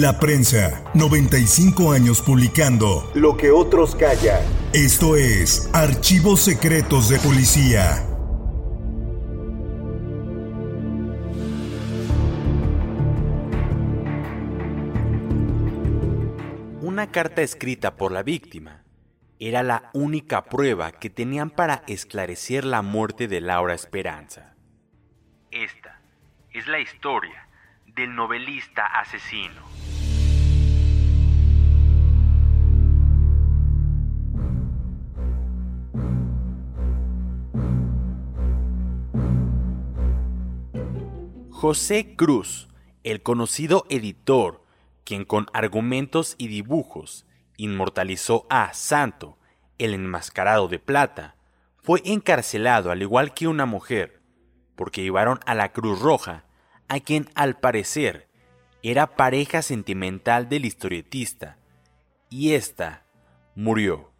La prensa, 95 años publicando Lo que otros callan. Esto es Archivos Secretos de Policía. Una carta escrita por la víctima era la única prueba que tenían para esclarecer la muerte de Laura Esperanza. Esta es la historia del novelista asesino. José Cruz, el conocido editor, quien con argumentos y dibujos inmortalizó a Santo, el enmascarado de plata, fue encarcelado al igual que una mujer, porque llevaron a la Cruz Roja, a quien al parecer era pareja sentimental del historietista, y ésta murió,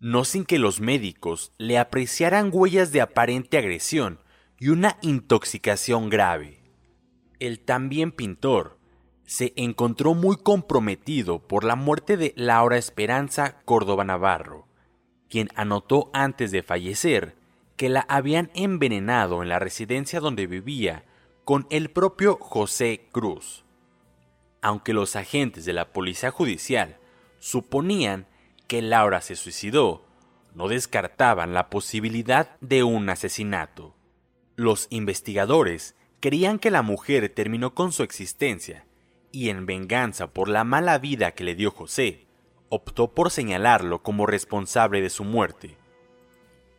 no sin que los médicos le apreciaran huellas de aparente agresión y una intoxicación grave. El también pintor se encontró muy comprometido por la muerte de Laura Esperanza Córdoba Navarro, quien anotó antes de fallecer que la habían envenenado en la residencia donde vivía con el propio José Cruz. Aunque los agentes de la Policía Judicial suponían que Laura se suicidó, no descartaban la posibilidad de un asesinato. Los investigadores creían que la mujer terminó con su existencia y en venganza por la mala vida que le dio José, optó por señalarlo como responsable de su muerte.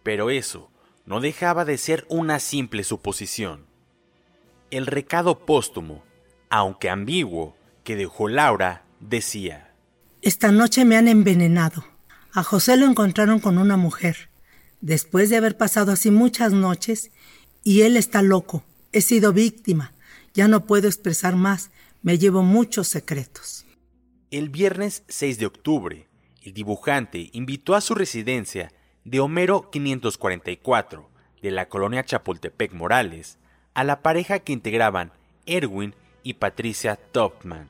Pero eso no dejaba de ser una simple suposición. El recado póstumo, aunque ambiguo, que dejó Laura decía, Esta noche me han envenenado. A José lo encontraron con una mujer, después de haber pasado así muchas noches, y él está loco. He sido víctima. Ya no puedo expresar más. Me llevo muchos secretos. El viernes 6 de octubre, el dibujante invitó a su residencia de Homero 544 de la colonia Chapultepec Morales a la pareja que integraban Erwin y Patricia Topman.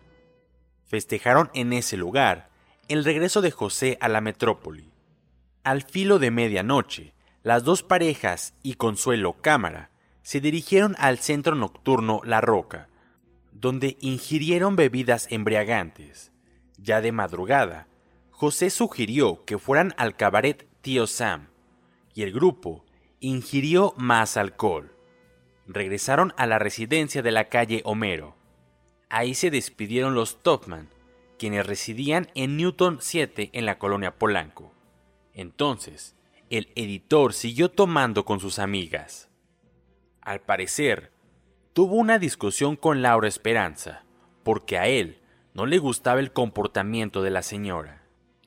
Festejaron en ese lugar el regreso de José a la metrópoli. Al filo de medianoche, las dos parejas y Consuelo Cámara se dirigieron al centro nocturno La Roca, donde ingirieron bebidas embriagantes. Ya de madrugada, José sugirió que fueran al cabaret Tío Sam, y el grupo ingirió más alcohol. Regresaron a la residencia de la calle Homero. Ahí se despidieron los Topman, quienes residían en Newton 7 en la colonia Polanco. Entonces, el editor siguió tomando con sus amigas. Al parecer, tuvo una discusión con Laura Esperanza, porque a él no le gustaba el comportamiento de la señora.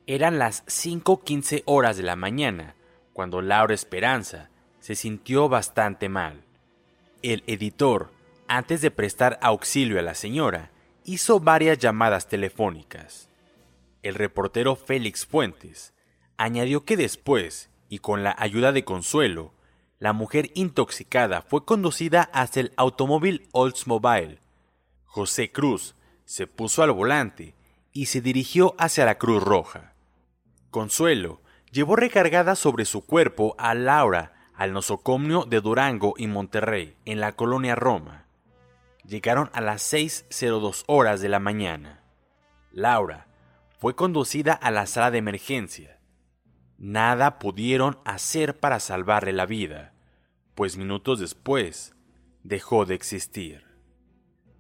Eran las 5.15 horas de la mañana cuando Laura Esperanza se sintió bastante mal. El editor, antes de prestar auxilio a la señora, hizo varias llamadas telefónicas. El reportero Félix Fuentes añadió que después, y con la ayuda de Consuelo, la mujer intoxicada fue conducida hacia el automóvil Oldsmobile. José Cruz se puso al volante y se dirigió hacia la Cruz Roja. Consuelo llevó recargada sobre su cuerpo a Laura al nosocomio de Durango y Monterrey, en la colonia Roma. Llegaron a las 6.02 horas de la mañana. Laura fue conducida a la sala de emergencia. Nada pudieron hacer para salvarle la vida, pues minutos después dejó de existir.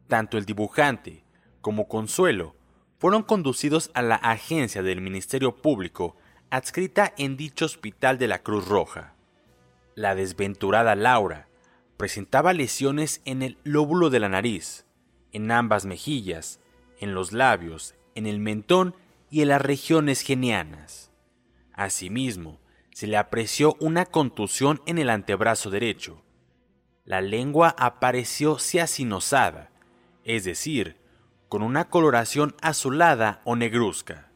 Tanto el dibujante como Consuelo fueron conducidos a la agencia del Ministerio Público adscrita en dicho hospital de la Cruz Roja. La desventurada Laura presentaba lesiones en el lóbulo de la nariz, en ambas mejillas, en los labios, en el mentón y en las regiones genianas. Asimismo, se le apreció una contusión en el antebrazo derecho. La lengua apareció ciacinosada, es decir, con una coloración azulada o negruzca.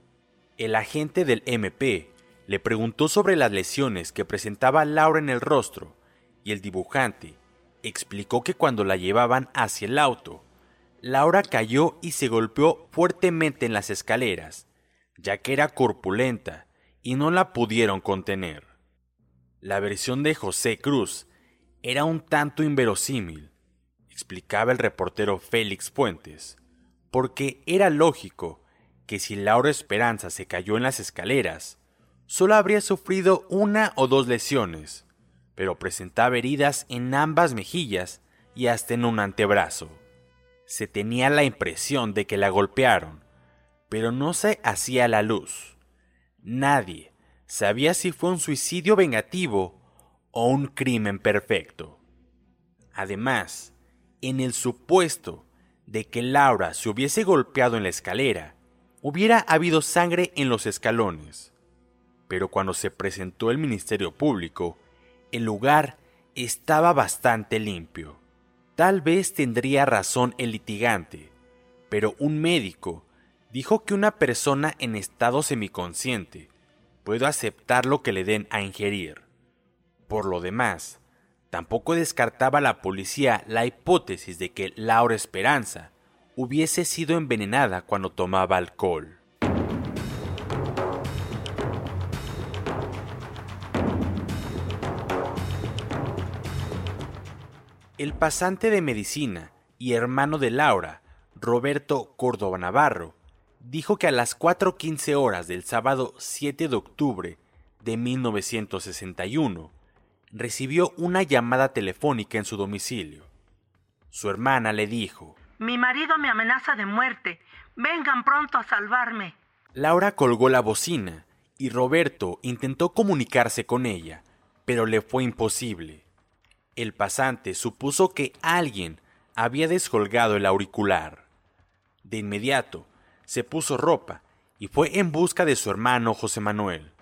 El agente del MP le preguntó sobre las lesiones que presentaba Laura en el rostro y el dibujante explicó que cuando la llevaban hacia el auto, Laura cayó y se golpeó fuertemente en las escaleras, ya que era corpulenta y no la pudieron contener. La versión de José Cruz era un tanto inverosímil, explicaba el reportero Félix Puentes, porque era lógico que si Laura Esperanza se cayó en las escaleras, solo habría sufrido una o dos lesiones, pero presentaba heridas en ambas mejillas y hasta en un antebrazo. Se tenía la impresión de que la golpearon, pero no se hacía la luz. Nadie sabía si fue un suicidio vengativo o un crimen perfecto. Además, en el supuesto de que Laura se hubiese golpeado en la escalera, hubiera habido sangre en los escalones. Pero cuando se presentó el Ministerio Público, el lugar estaba bastante limpio. Tal vez tendría razón el litigante, pero un médico dijo que una persona en estado semiconsciente puede aceptar lo que le den a ingerir. Por lo demás, tampoco descartaba la policía la hipótesis de que Laura Esperanza hubiese sido envenenada cuando tomaba alcohol. El pasante de medicina y hermano de Laura, Roberto Córdoba Navarro, dijo que a las 4.15 horas del sábado 7 de octubre de 1961 recibió una llamada telefónica en su domicilio. Su hermana le dijo, Mi marido me amenaza de muerte. Vengan pronto a salvarme. Laura colgó la bocina y Roberto intentó comunicarse con ella, pero le fue imposible. El pasante supuso que alguien había descolgado el auricular. De inmediato, se puso ropa y fue en busca de su hermano José Manuel.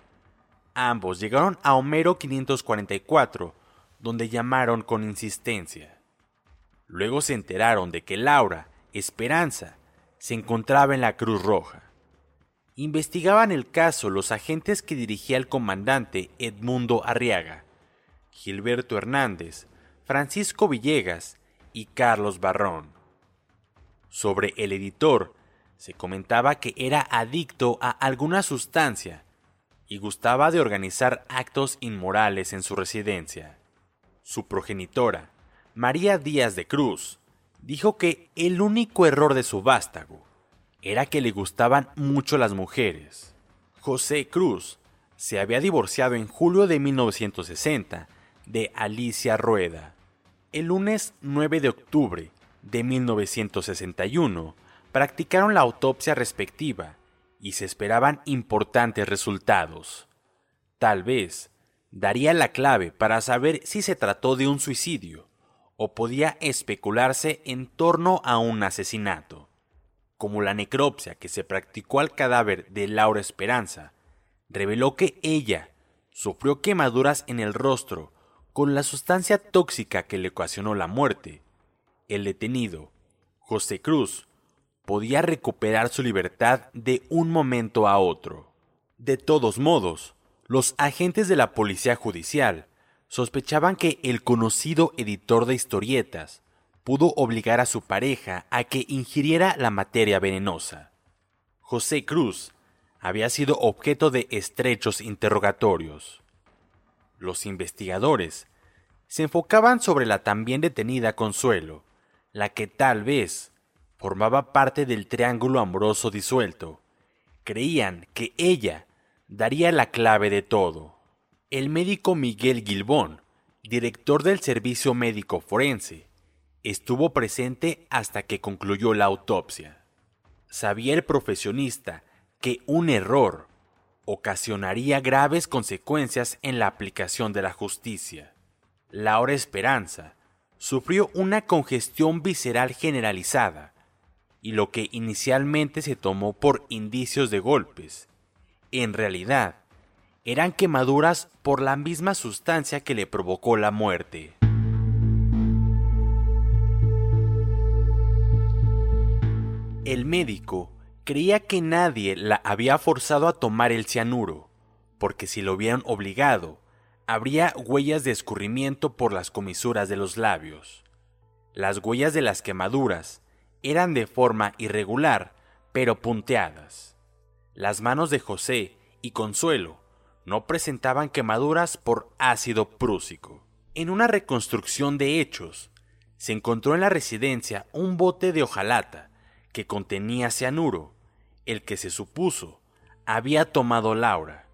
Ambos llegaron a Homero 544, donde llamaron con insistencia. Luego se enteraron de que Laura, Esperanza, se encontraba en la Cruz Roja. Investigaban el caso los agentes que dirigía el comandante Edmundo Arriaga. Gilberto Hernández, Francisco Villegas y Carlos Barrón. Sobre el editor, se comentaba que era adicto a alguna sustancia y gustaba de organizar actos inmorales en su residencia. Su progenitora, María Díaz de Cruz, dijo que el único error de su vástago era que le gustaban mucho las mujeres. José Cruz se había divorciado en julio de 1960 de Alicia Rueda. El lunes 9 de octubre de 1961 practicaron la autopsia respectiva y se esperaban importantes resultados. Tal vez daría la clave para saber si se trató de un suicidio o podía especularse en torno a un asesinato. Como la necropsia que se practicó al cadáver de Laura Esperanza reveló que ella sufrió quemaduras en el rostro con la sustancia tóxica que le ocasionó la muerte, el detenido, José Cruz, podía recuperar su libertad de un momento a otro. De todos modos, los agentes de la policía judicial sospechaban que el conocido editor de historietas pudo obligar a su pareja a que ingiriera la materia venenosa. José Cruz había sido objeto de estrechos interrogatorios. Los investigadores se enfocaban sobre la también detenida Consuelo, la que tal vez formaba parte del triángulo amoroso disuelto. Creían que ella daría la clave de todo. El médico Miguel Gilbón, director del Servicio Médico Forense, estuvo presente hasta que concluyó la autopsia. Sabía el profesionista que un error ocasionaría graves consecuencias en la aplicación de la justicia. Laura Esperanza sufrió una congestión visceral generalizada y lo que inicialmente se tomó por indicios de golpes, en realidad eran quemaduras por la misma sustancia que le provocó la muerte. El médico creía que nadie la había forzado a tomar el cianuro, porque si lo hubieran obligado, habría huellas de escurrimiento por las comisuras de los labios. Las huellas de las quemaduras eran de forma irregular, pero punteadas. Las manos de José y Consuelo no presentaban quemaduras por ácido prúsico. En una reconstrucción de hechos, se encontró en la residencia un bote de hojalata que contenía cianuro, el que se supuso había tomado Laura.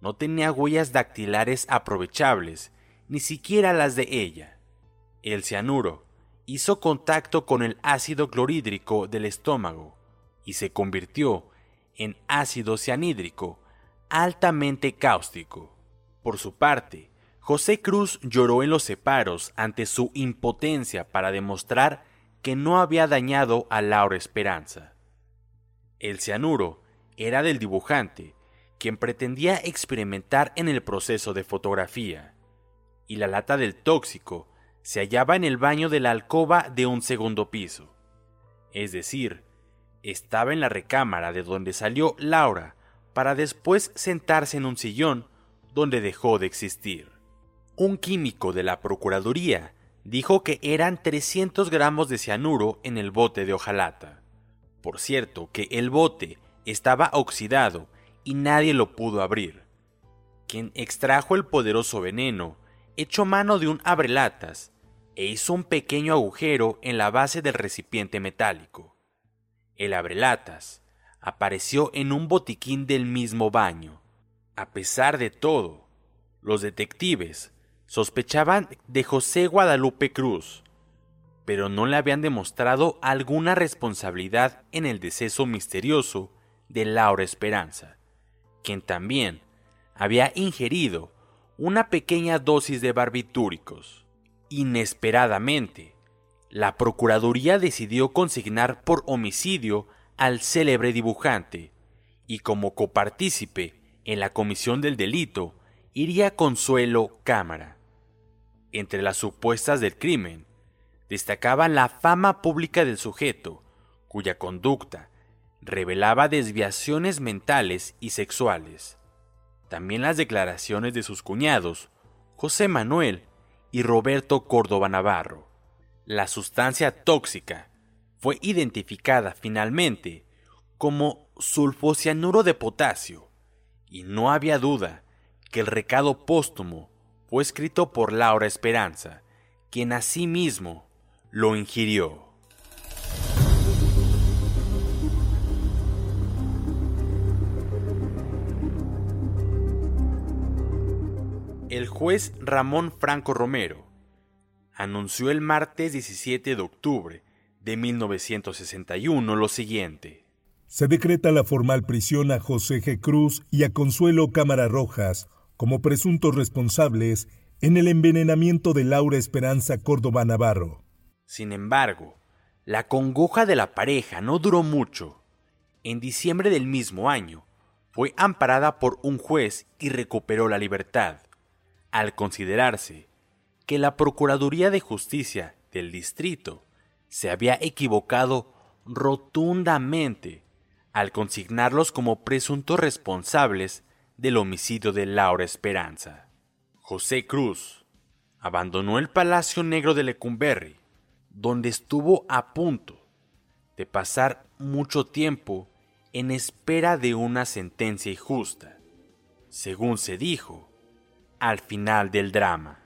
No tenía huellas dactilares aprovechables, ni siquiera las de ella. El cianuro hizo contacto con el ácido clorhídrico del estómago y se convirtió en ácido cianhídrico altamente cáustico. Por su parte, José Cruz lloró en los separos ante su impotencia para demostrar que no había dañado a Laura Esperanza. El cianuro era del dibujante, quien pretendía experimentar en el proceso de fotografía, y la lata del tóxico se hallaba en el baño de la alcoba de un segundo piso. Es decir, estaba en la recámara de donde salió Laura para después sentarse en un sillón donde dejó de existir. Un químico de la Procuraduría dijo que eran 300 gramos de cianuro en el bote de hojalata. Por cierto, que el bote estaba oxidado y nadie lo pudo abrir. Quien extrajo el poderoso veneno echó mano de un abrelatas e hizo un pequeño agujero en la base del recipiente metálico. El abrelatas apareció en un botiquín del mismo baño. A pesar de todo, los detectives sospechaban de José Guadalupe Cruz, pero no le habían demostrado alguna responsabilidad en el deceso misterioso de Laura Esperanza, quien también había ingerido una pequeña dosis de barbitúricos. Inesperadamente, la Procuraduría decidió consignar por homicidio al célebre dibujante, y como copartícipe en la comisión del delito iría Consuelo Cámara. Entre las supuestas del crimen, destacaba la fama pública del sujeto, cuya conducta revelaba desviaciones mentales y sexuales. También las declaraciones de sus cuñados, José Manuel y Roberto Córdoba Navarro. La sustancia tóxica fue identificada finalmente como sulfocianuro de potasio, y no había duda que el recado póstumo fue escrito por Laura Esperanza, quien asimismo lo ingirió. El juez Ramón Franco Romero anunció el martes 17 de octubre de 1961 lo siguiente. Se decreta la formal prisión a José G. Cruz y a Consuelo Cámara Rojas como presuntos responsables en el envenenamiento de Laura Esperanza Córdoba Navarro. Sin embargo, la congoja de la pareja no duró mucho. En diciembre del mismo año, fue amparada por un juez y recuperó la libertad, al considerarse que la Procuraduría de Justicia del Distrito se había equivocado rotundamente al consignarlos como presuntos responsables del homicidio de Laura Esperanza. José Cruz abandonó el Palacio Negro de Lecumberri, donde estuvo a punto de pasar mucho tiempo en espera de una sentencia injusta, según se dijo al final del drama.